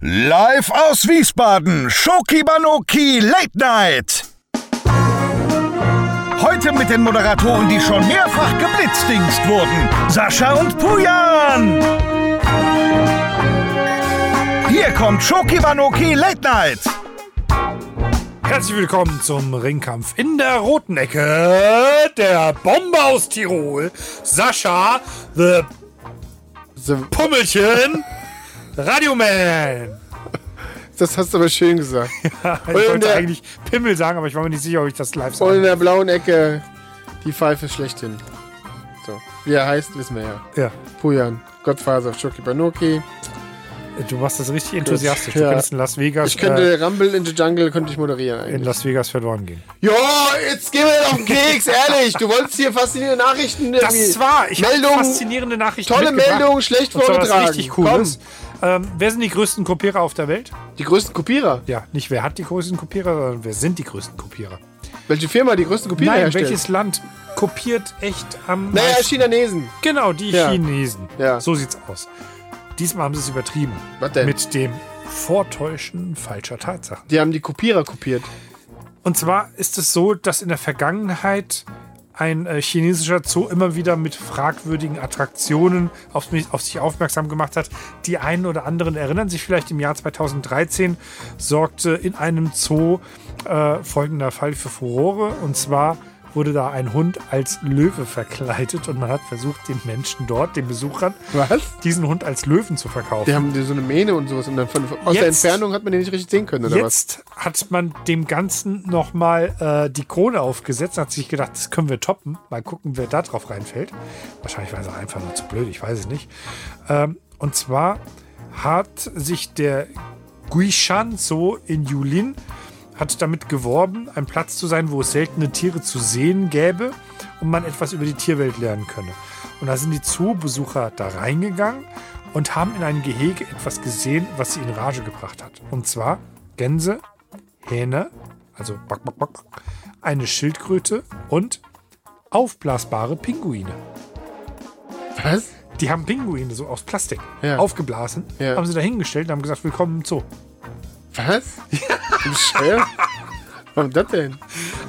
Live aus Wiesbaden, Schoki Banoki Late Night. Heute mit den Moderatoren, die schon mehrfach geblitzdingst wurden. Sascha und Pujan. Hier kommt Schoki Banoki Late Night. Herzlich willkommen zum Ringkampf in der roten Ecke. Der Bomber aus Tirol, Sascha, The Pummelchen, Radioman. Das hast du aber schön gesagt. ich in wollte der- eigentlich Pimmel sagen, aber ich war mir nicht sicher, ob ich das live Und in sage. der blauen Ecke die Pfeife schlechthin. So, wie er heißt, wissen wir ja. Ja, Pujan, Gottfaser, Schoki Banoki. du machst das richtig enthusiastisch. Du Ja. könntest in Las Vegas, Ich könnte Rumble in the Jungle könnte ich moderieren äh, in eigentlich. Las Vegas verloren gehen. Ja, jetzt gehen wir auf den Keks, ehrlich. Du wolltest hier faszinierende Nachrichten. Das war, ich habe Meldungen, faszinierende Nachrichten tolle. Meldungen, schlecht vorgetragen. richtig Komm, cooles. Ähm, wer sind die größten Kopierer auf der Welt? die größten Kopierer. Ja, nicht wer hat die größten Kopierer, sondern wer sind die größten Kopierer? Welche Firma die größten Kopierer Nein, herstellt? welches Land kopiert echt am Naja, meisten? Chinesen. Genau, die Ja. Chinesen. Ja. So sieht's aus. Diesmal haben sie es übertrieben. Was denn? Mit dem Vortäuschen falscher Tatsachen. Die haben die Kopierer kopiert. Und zwar ist es so, dass in der Vergangenheit ein äh, chinesischer Zoo immer wieder mit fragwürdigen Attraktionen auf, mich, auf sich aufmerksam gemacht hat. Die einen oder anderen erinnern sich vielleicht im Jahr 2013 sorgte in einem Zoo äh, folgender Fall für Furore. Und zwar wurde da ein Hund als Löwe verkleidet und man hat versucht, den Menschen dort, den Besuchern, Was? diesen Hund als Löwen zu verkaufen. Die haben so eine Mähne und sowas. Und dann von, aus der Jetzt- Entfernung hat man den nicht richtig sehen können, oder was? Jetzt hat man dem Ganzen nochmal äh, die Krone aufgesetzt, hat sich gedacht, das können wir toppen. Mal gucken, wer da drauf reinfällt. Wahrscheinlich war es einfach nur zu blöd, ich weiß es nicht. Ähm, und zwar hat sich der Guishan Zoo in Yulin hat damit geworben, ein Platz zu sein, wo es seltene Tiere zu sehen gäbe und man etwas über die Tierwelt lernen könne. Und da sind die Zoobesucher da reingegangen und haben in einem Gehege etwas gesehen, was sie in Rage gebracht hat. Und zwar Gänse, Hähne, also back, back, back, eine Schildkröte und aufblasbare Pinguine. Was? Die haben Pinguine so aus Plastik Ja. aufgeblasen, Ja. haben sie da hingestellt und haben gesagt, willkommen im Zoo. Was? Im Bescheuert? Warum das denn?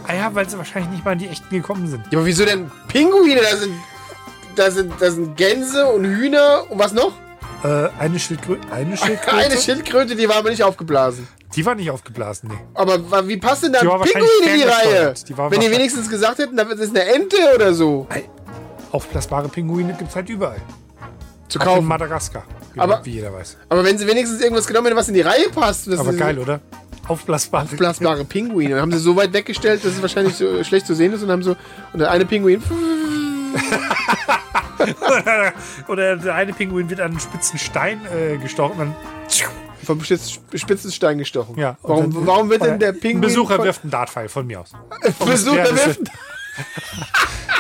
Ah ja, weil sie wahrscheinlich nicht mal in die echten gekommen sind. Ja, aber wieso denn Pinguine? Da sind, da sind, da sind Gänse und Hühner und was noch? Äh, eine Schildkröte. Eine Schildkröte. Eine Schildkröte, die war aber nicht aufgeblasen. Die war nicht aufgeblasen, nee. Aber wie passt denn da Die ein war Pinguin wahrscheinlich in die Reihe? Die Wenn die wenigstens gesagt hätten, das ist eine Ente oder so. Aufblasbare Pinguine gibt es halt überall. Zu Auch in kaufen. Madagaskar. Wie, Aber- wie jeder weiß. Aber wenn sie wenigstens irgendwas genommen hätten, was in die Reihe passt. Das Aber geil, oder? Aufblasbare Aufblasbare Pinguine. Dann haben sie so weit weggestellt, dass es wahrscheinlich so schlecht zu sehen ist und haben so. Und der eine Pinguin. Oder der eine Pinguin wird an einen spitzen Stein äh, gestochen. Vom Spitz- Spitzenstein gestochen. ja, warum, dann- warum wird denn der Ein Pinguin. Besucher von- wirft einen Dartpfeil von mir aus. Besucher wirft.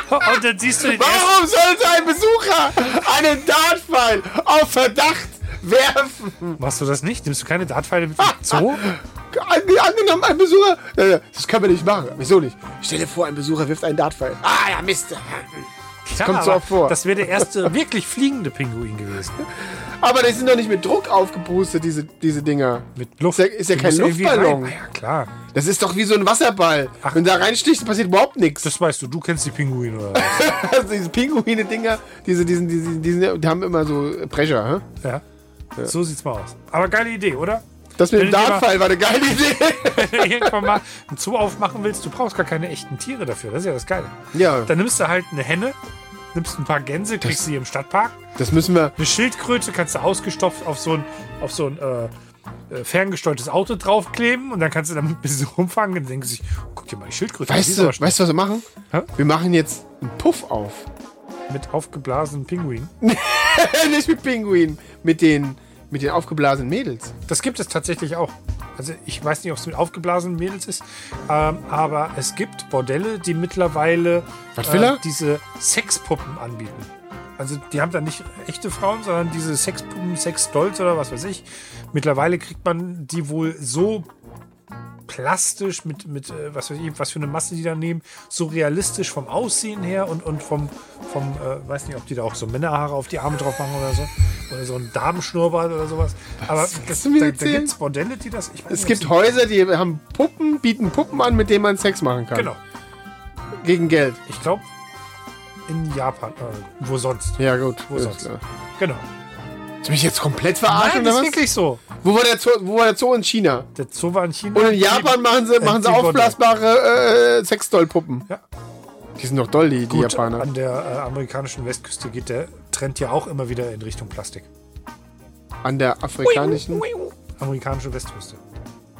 Und dann siehst du den. Warum sollte ein Besucher einen Dartpfeil auf Verdacht werfen? Machst du das nicht? Nimmst du keine Dartpfeile mit Zoo? Ange- Angenommen, ein Besucher. Äh, Das können wir nicht machen. Wieso nicht? Stell dir vor, ein Besucher wirft einen Dartpfeil. Ah ja, Mist. Ja, kommt so oft vor. Das wäre der erste wirklich fliegende Pinguin gewesen. Aber die sind doch nicht mit Druck aufgepustet, diese, diese Dinger. Mit Luft. Ist ja- ist ja kein Luftballon. Ah, ja, klar. Das ist doch wie so ein Wasserball. Wenn du da reinstichst, passiert überhaupt nichts. Das weißt du. Du kennst die Pinguine oder was? Also diese Pinguine-Dinger, diese, diesen, diesen, diesen, die haben immer so Pressure. Hä? ja. So sieht's mal aus. Aber geile Idee, oder? Das mit dem Dartpfeil war eine geile Idee. Wenn du irgendwann mal ein Zoo aufmachen willst, du brauchst gar keine echten Tiere dafür. Das ist ja das Geile. Ja, Dann nimmst du halt eine Henne, nimmst ein paar Gänse, kriegst sie im Stadtpark. das müssen wir. Eine Schildkröte kannst du ausgestopft auf so ein, auf so ein äh, äh, ferngesteuertes Auto draufkleben und dann kannst du damit ein bisschen rumfangen und denkst sich, oh, guck dir mal die Schildkröte an, Weißt ist du, weißt du, was wir machen? Hä? Wir machen jetzt einen Puff auf. mit aufgeblasenen Pinguinen. Nicht mit Pinguinen, mit den, mit den aufgeblasenen Mädels. Das gibt es tatsächlich auch. Also ich weiß nicht, ob es mit aufgeblasenen Mädels ist, ähm, aber es gibt Bordelle, die mittlerweile er? diese Sexpuppen anbieten. Also die haben dann nicht echte Frauen, sondern diese Sexpuppen, Sexdolls oder was weiß ich. Mittlerweile kriegt man die wohl so plastisch mit, mit äh, was weiß ich, was für eine Masse die da nehmen, so realistisch vom Aussehen her und, und vom, vom äh, weiß nicht, ob die da auch so Männerhaare auf die Arme drauf machen oder so. Oder so ein Damenschnurrbart oder sowas. Aber das, da, da gibt es Bordelle, die das. Weiß Es gibt Häuser, die haben Puppen, bieten Puppen an, mit denen man Sex machen kann. Genau. Gegen Geld. Ich glaube, in Japan. Äh, wo sonst? Ja, gut. Wo sonst? klar. Genau. Du mich jetzt komplett verarschen Nein, das oder ist was? wirklich so. Wo war, der Zoo, wo war der Zoo in China? Der Zoo war in China. Und in Japan machen sie, machen sie die aufblasbare äh, Sexdollpuppen. Ja. Die sind doch doll, die, die Gut, Japaner. an der äh, amerikanischen Westküste geht der Trend ja auch immer wieder in Richtung Plastik. An der afrikanischen. Amerikanische Westküste.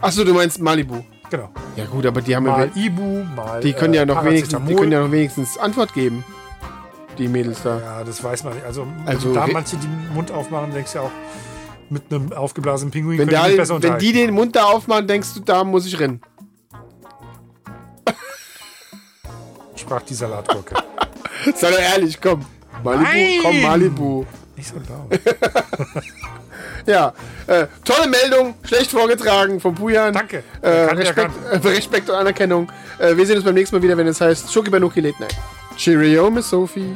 Achso, du meinst Malibu. Genau. Ja gut, aber die haben ja, Mal Ibu, mal. die können äh, ja noch wenigstens, die können ja noch wenigstens Antwort geben. Die Mädels da. Ja, das weiß man nicht. Also, Also da manche den Mund aufmachen, denkst du ja auch, mit einem aufgeblasenen Pinguin Wenn, können da, besser wenn die den Mund da aufmachen, denkst du, da muss ich rennen. sprach die Salatgurke. Sei doch ehrlich, komm. Malibu, Nein! komm, Malibu. nicht so laut. Ja, äh, tolle Meldung, schlecht vorgetragen von Pujan. Danke. Äh, Respekt, äh, Respekt und Anerkennung. Äh, wir sehen uns beim nächsten Mal wieder, wenn es heißt Schoki Banuki Late Night. Cheerio, Miss Sophie.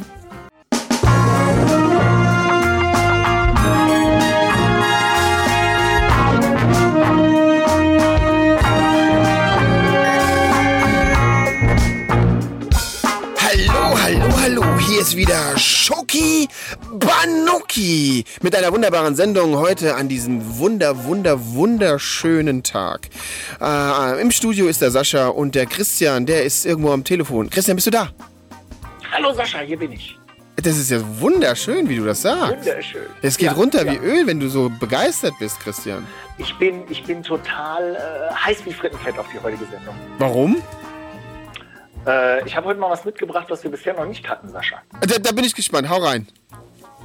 Hallo. Hier ist wieder Schoki Banuki mit einer wunderbaren Sendung heute an diesem wunder, wunder, wunderschönen Tag. Äh, Im Studio ist der Sascha und der Christian, der ist irgendwo am Telefon. Christian, bist du da? Hallo Sascha, hier bin ich. Das ist ja wunderschön, wie du das sagst. Wunderschön. Es geht Ja, runter ja. wie Öl, wenn du so begeistert bist, Christian. Ich bin, ich bin total äh, heiß wie Frittenfett auf die heutige Sendung. Warum? Äh, ich habe heute mal was mitgebracht, was wir bisher noch nicht hatten, Sascha. Da, da bin ich gespannt. Hau rein.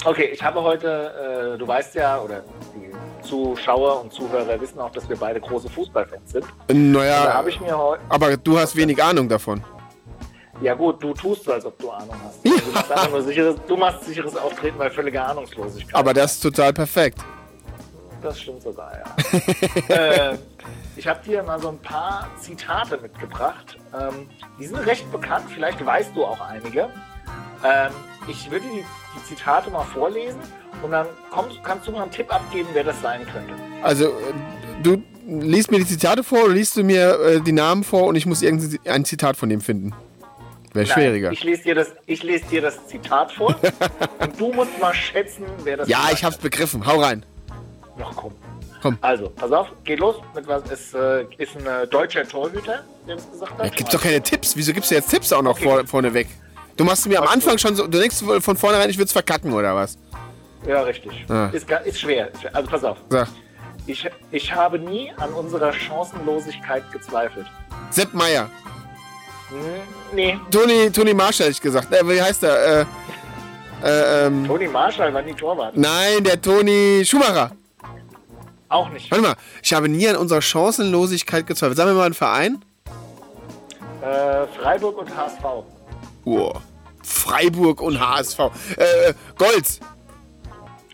Okay, ich habe heute, äh, du weißt ja, oder die Zuschauer und Zuhörer wissen auch, dass wir beide große Fußballfans sind. Da Naja, habe ich mir heute, aber du hast wenig Ahnung davon. ja gut, du tust so, als ob du Ahnung hast. Also du, machst nur sicheres, du machst sicheres Auftreten bei völliger Ahnungslosigkeit. Aber das ist total perfekt. Das stimmt sogar, ja. äh, ich habe dir mal so ein paar Zitate mitgebracht. Ähm, die sind recht bekannt, vielleicht weißt du auch einige. Ähm, ich würde die, die Zitate mal vorlesen und dann kommst, kannst du mal einen Tipp abgeben, wer das sein könnte. Also, äh, du liest mir die Zitate vor oder liest du mir äh, die Namen vor und ich muss irgendein Zitat von dem finden? Wäre schwieriger. Ich lese dir, das- ich lese dir das Zitat vor und du musst mal schätzen, wer das Ja, gesagt ich hab's begriffen. Hau rein. Ach komm. Komm. Also, pass auf, geht los. Mit was ist, äh, ist ein äh, deutscher Torhüter, der das gesagt hat. Ja, gibt's doch keine Tipps. Wieso gibst du jetzt Tipps auch noch Okay. vor, vorne weg? Du machst mir am Ach so. Anfang schon so, du denkst von vornherein, ich würde es verkacken oder was? Ja, richtig. Ah. Ist, ist schwer. Also pass auf. Sag. Ich, ich habe nie an unserer Chancenlosigkeit gezweifelt. Sepp Meier. Hm, nee, Toni, Toni Marshall hätte ich gesagt. Äh, wie heißt er? Äh, äh, ähm, Toni Marshall war nie Torwart. nein, der Toni Schumacher. Auch nicht. Warte mal, ich habe nie an unserer Chancenlosigkeit gezweifelt. Sagen wir mal einen Verein? Äh, Freiburg und HSV. Oh. Freiburg und HSV. Äh, Golds.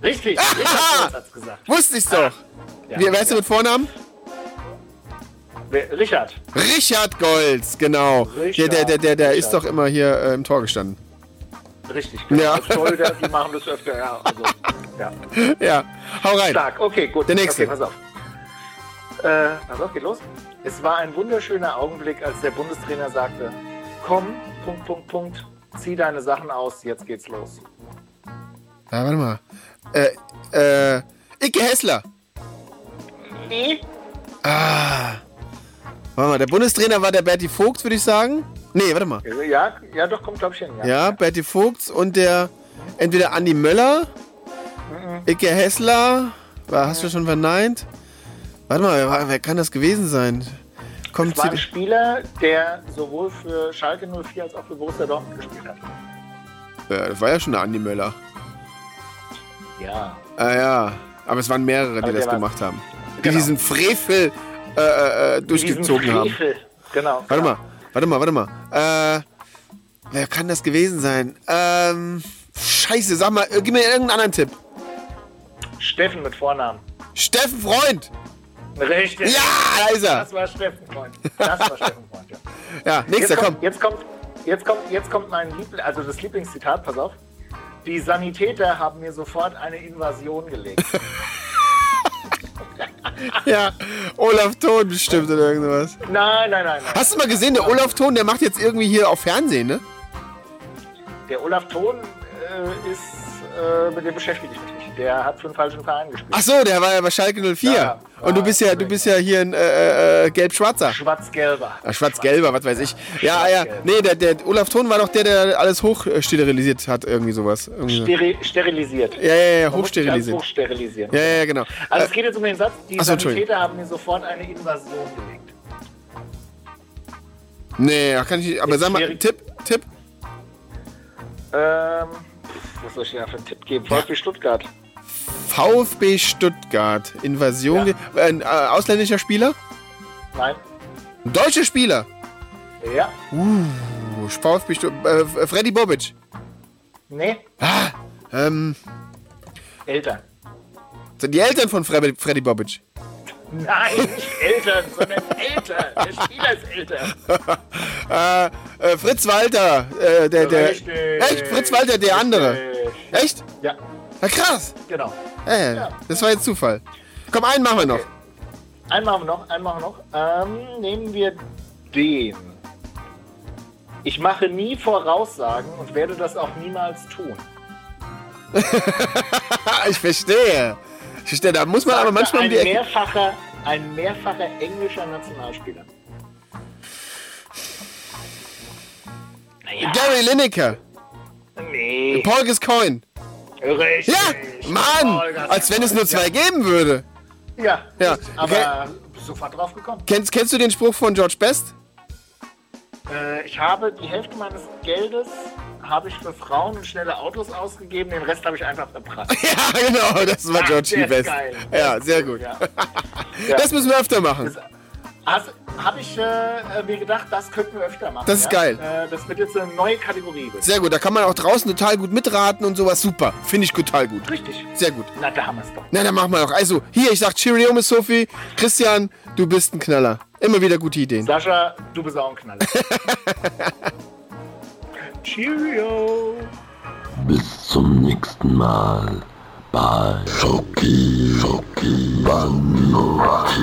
Richtig, Richard hat's gesagt. Wusste ich's doch. Ja, Wie, wer heißt du mit Vornamen? Richard. Richard Golds, genau. Richard, der, der, der, der ist Richard. doch immer hier äh, im Tor gestanden. Richtig. Genau. Ja. Torhüter, die machen das öfter, ja. Also, ja. Ja, hau rein. Stark, okay, gut. Der nächste. Okay, pass auf. Äh, pass auf, geht los. Es war ein wunderschöner Augenblick, als der Bundestrainer sagte, komm, Punkt, Punkt, Punkt, zieh deine Sachen aus, jetzt geht's los. Ja, warte mal. Äh, äh, Icke Hessler. Nee. Ah. Warte mal, der Bundestrainer war der Berti Vogt, würde ich sagen. Nee, warte mal. Ja, ja, doch, kommt, glaube ich, hin. Ja. Ja, Berti Vogt und der entweder Andi Möller, Icke Hessler. Hast du schon verneint? Warte mal, wer, kann das gewesen sein? Kommt Es war ein. Spieler, der sowohl für Schalke 04 als auch für Borussia Dortmund gespielt hat. Ja, das war ja schon der Andi Möller. Ja. Ah ja, aber es waren mehrere, die Aber das der war- gemacht haben. Die Genau. diesen Frevel äh, äh, äh, durchgezogen Diesen haben. Frevel. Genau. Warte mal, warte mal, warte mal. Äh, wer kann das gewesen sein? Ähm, scheiße, sag mal, äh, gib mir irgendeinen anderen Tipp. Steffen mit Vornamen. Steffen Freund! Richtig. Ja, da ist er! Das war Steffen Freund. Das war Steffen Freund, ja. Ja, nächster, Jetzt komm. kommt, jetzt kommt, jetzt kommt, jetzt kommt mein Liebling, also das Lieblingszitat, pass auf. Die Sanitäter haben mir sofort eine Invasion gelegt. Ja, Olaf Thon bestimmt oder irgendwas. Nein, nein, nein, nein. Hast du mal gesehen, der Olaf Thon, der macht jetzt irgendwie hier auf Fernsehen, ne? Der Olaf Thon äh, ist, äh, mit dem beschäftige ich mich. Der hat für einen falschen Verein gespielt. Ach so, der war ja bei Schalke 04. Ja, Und du bist ja, du bist ja hier ein äh, äh, gelb-schwarzer. Schwarz-Gelber. Schwarz-gelber, was weiß ich. Ja, ja. Nee, der, der Olaf Thon war doch der, der alles hochsterilisiert hat, irgendwie sowas. Irgendwie. Steri sterilisiert. Ja, ja, ja, hochsterilisiert. hochsterilisieren. Ja, ja, genau. Also Äh, es geht jetzt um den Satz, die Ach so. Sanitäter haben mir sofort eine Invasion gelegt. nee, kann ich nicht. Aber sag mal, schwierig. Tipp, Tipp. Ähm, was soll ich dir für einen Tipp geben? VfB Stuttgart. VfB Stuttgart. Invasion. Ja. Äh, ein äh, ausländischer Spieler? Nein. Ein deutscher Spieler. Ja. Oh, VfB Stuttgart. Äh, Freddy Bobic. Nee. Ähm, Eltern. sind die Eltern von Fre Freddy Bobic. Nein, nicht Eltern, sondern Eltern. Der Spieler ist älter. Äh, äh, Fritz Walter. Äh, der, der. Richtig. Echt? Fritz Walter, der andere. Richtig. Echt? Ja, Ja, krass. genau. Äh, Ja. Das war jetzt Zufall. Komm, einen machen wir noch. Einen machen wir noch, einen machen wir noch. Ähm, nehmen wir den. Ich mache nie Voraussagen und werde das auch niemals tun. Ich verstehe. Ich verstehe, da muss man aber manchmal um ein die Ecke. mehrfacher, ein mehrfacher englischer Nationalspieler. Naja, Gary Lineker. nee. Paul Gascoigne. Richtig. Ja, Mann. Als wenn es nur zwei geben würde. Ja, Ja, aber sofort drauf gekommen. Kennst, kennst du den Spruch von George Best? Äh, ich habe die Hälfte meines Geldes habe ich für Frauen und schnelle Autos ausgegeben, den Rest habe ich einfach verprasst. Ja, genau, das war Ah, George Best. geil. Ja, sehr gut. Ja. Das müssen wir öfter machen. Habe ich äh, mir gedacht, das könnten wir öfter machen. Das ist ja? geil. Äh, das wird jetzt eine neue Kategorie. Sehr gut, da kann man auch draußen total gut mitraten und sowas. Super, finde ich total gut. Richtig. Sehr gut. Na, da haben wir es doch. Na, dann machen wir doch. Also, hier, ich sag Cheerio, Miss Sophie. Christian, du bist ein Knaller. Immer wieder gute Ideen. Sascha, du bist auch ein Knaller. Cheerio. Bis zum nächsten Mal bei Schoki Schoki Banotti.